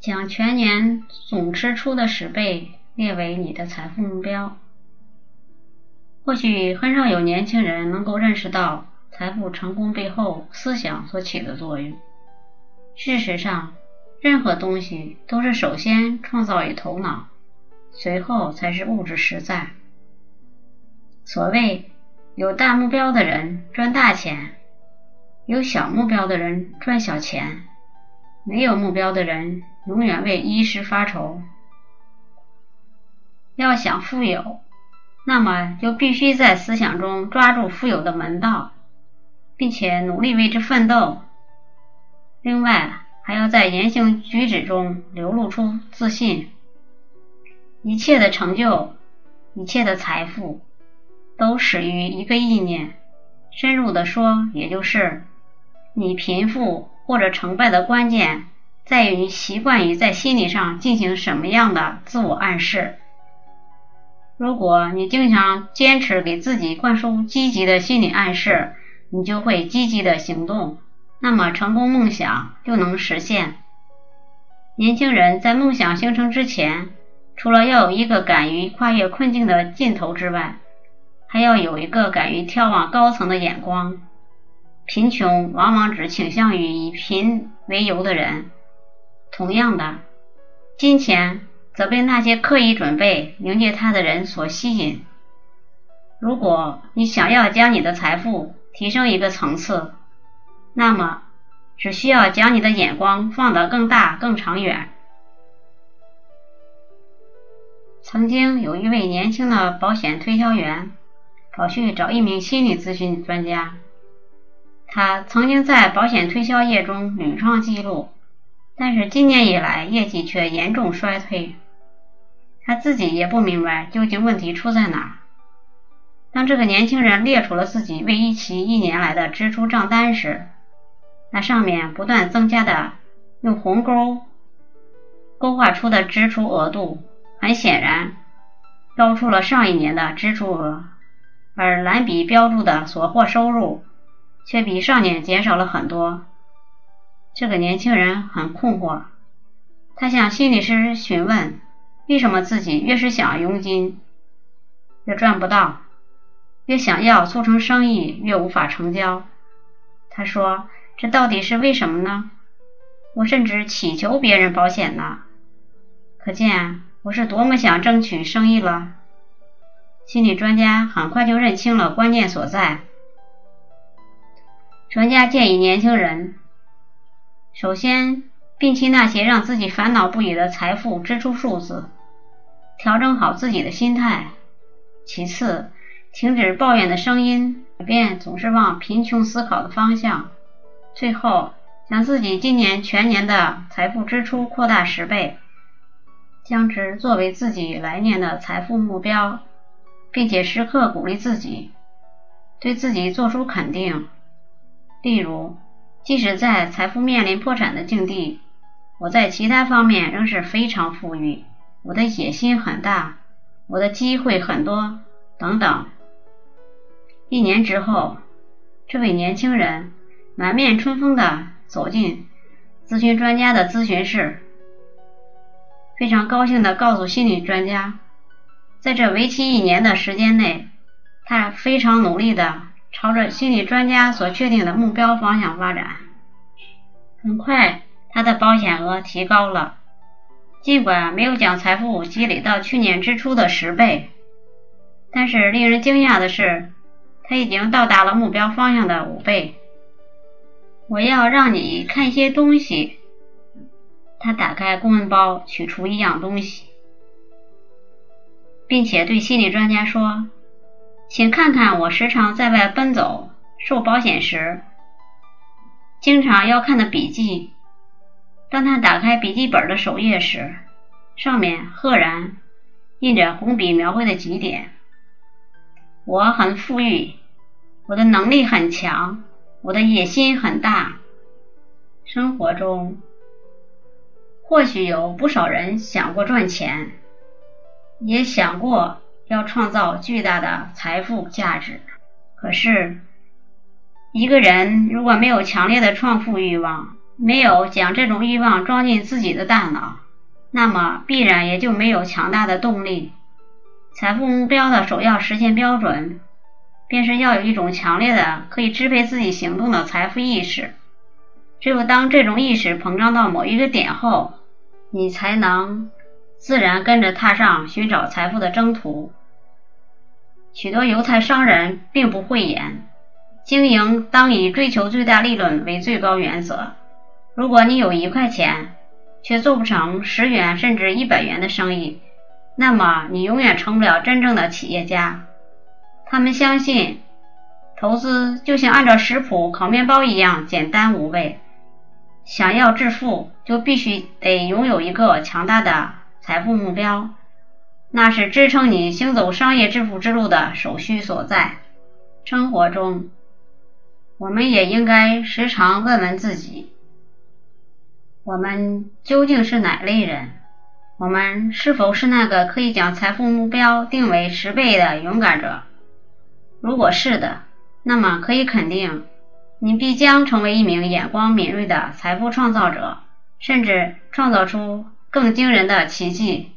将全年总支出的十倍列为你的财富目标。或许很少有年轻人能够认识到财富成功背后思想所起的作用。事实上，任何东西都是首先创造于头脑，随后才是物质实在。所谓有大目标的人赚大钱，有小目标的人赚小钱，没有目标的人永远为衣食发愁。要想富有，那么就必须在思想中抓住富有的门道，并且努力为之奋斗。另外，还要在言行举止中流露出自信。一切的成就，一切的财富，都始于一个意念。深入的说，也就是你贫富或者成败的关键，在于习惯于在心理上进行什么样的自我暗示。如果你经常坚持给自己灌输积极的心理暗示，你就会积极的行动。那么，成功梦想就能实现。年轻人在梦想形成之前，除了要有一个敢于跨越困境的劲头之外，还要有一个敢于眺望高层的眼光。贫穷往往只倾向于以贫为由的人，同样的，金钱则被那些刻意准备迎接它的人所吸引。如果你想要将你的财富提升一个层次，那么，只需要将你的眼光放得更大、更长远。曾经有一位年轻的保险推销员跑去找一名心理咨询专家，他曾经在保险推销业中屡创纪录，但是今年以来业绩却严重衰退。他自己也不明白究竟问题出在哪儿。当这个年轻人列出了自己为一期一年来的支出账单时，那上面不断增加的用红勾勾画出的支出额度，很显然高出了上一年的支出额，而蓝笔标注的所获收入却比上年减少了很多。这个年轻人很困惑，他向心理师询问，为什么自己越是想佣金越赚不到，越想要促成生意越无法成交。他说。这到底是为什么呢？我甚至祈求别人保险呢，可见我是多么想争取生意了。心理专家很快就认清了关键所在。专家建议年轻人，首先摒弃那些让自己烦恼不已的财富支出数字，调整好自己的心态；其次，停止抱怨的声音，改变总是往贫穷思考的方向。最后，将自己今年全年的财富支出扩大十倍，将之作为自己来年的财富目标，并且时刻鼓励自己，对自己做出肯定。例如，即使在财富面临破产的境地，我在其他方面仍是非常富裕，我的野心很大，我的机会很多，等等。一年之后，这位年轻人。满面春风的走进咨询专家的咨询室，非常高兴的告诉心理专家，在这为期一年的时间内，他非常努力的朝着心理专家所确定的目标方向发展。很快，他的保险额提高了，尽管没有将财富积累到去年支出的十倍，但是令人惊讶的是，他已经到达了目标方向的五倍。我要让你看一些东西。他打开公文包，取出一样东西，并且对心理专家说：“请看看我时常在外奔走、受保险时经常要看的笔记。”当他打开笔记本的首页时，上面赫然印着红笔描绘的几点：“我很富裕，我的能力很强。”我的野心很大。生活中，或许有不少人想过赚钱，也想过要创造巨大的财富价值。可是，一个人如果没有强烈的创富欲望，没有将这种欲望装进自己的大脑，那么必然也就没有强大的动力。财富目标的首要实现标准，便是要有一种强烈的可以支配自己行动的财富意识。只有当这种意识膨胀到某一个点后，你才能自然跟着踏上寻找财富的征途。许多犹太商人并不讳言，经营当以追求最大利润为最高原则。如果你有一块钱，却做不成十元甚至一百元的生意，那么你永远成不了真正的企业家。他们相信，投资就像按照食谱烤面包一样简单无味。想要致富，就必须得拥有一个强大的财富目标，那是支撑你行走商业致富之路的首需所在。生活中，我们也应该时常问问自己：我们究竟是哪类人？我们是否是那个可以将财富目标定为十倍的勇敢者？如果是的，那么可以肯定。你必将成为一名眼光敏锐的财富创造者，甚至创造出更惊人的奇迹。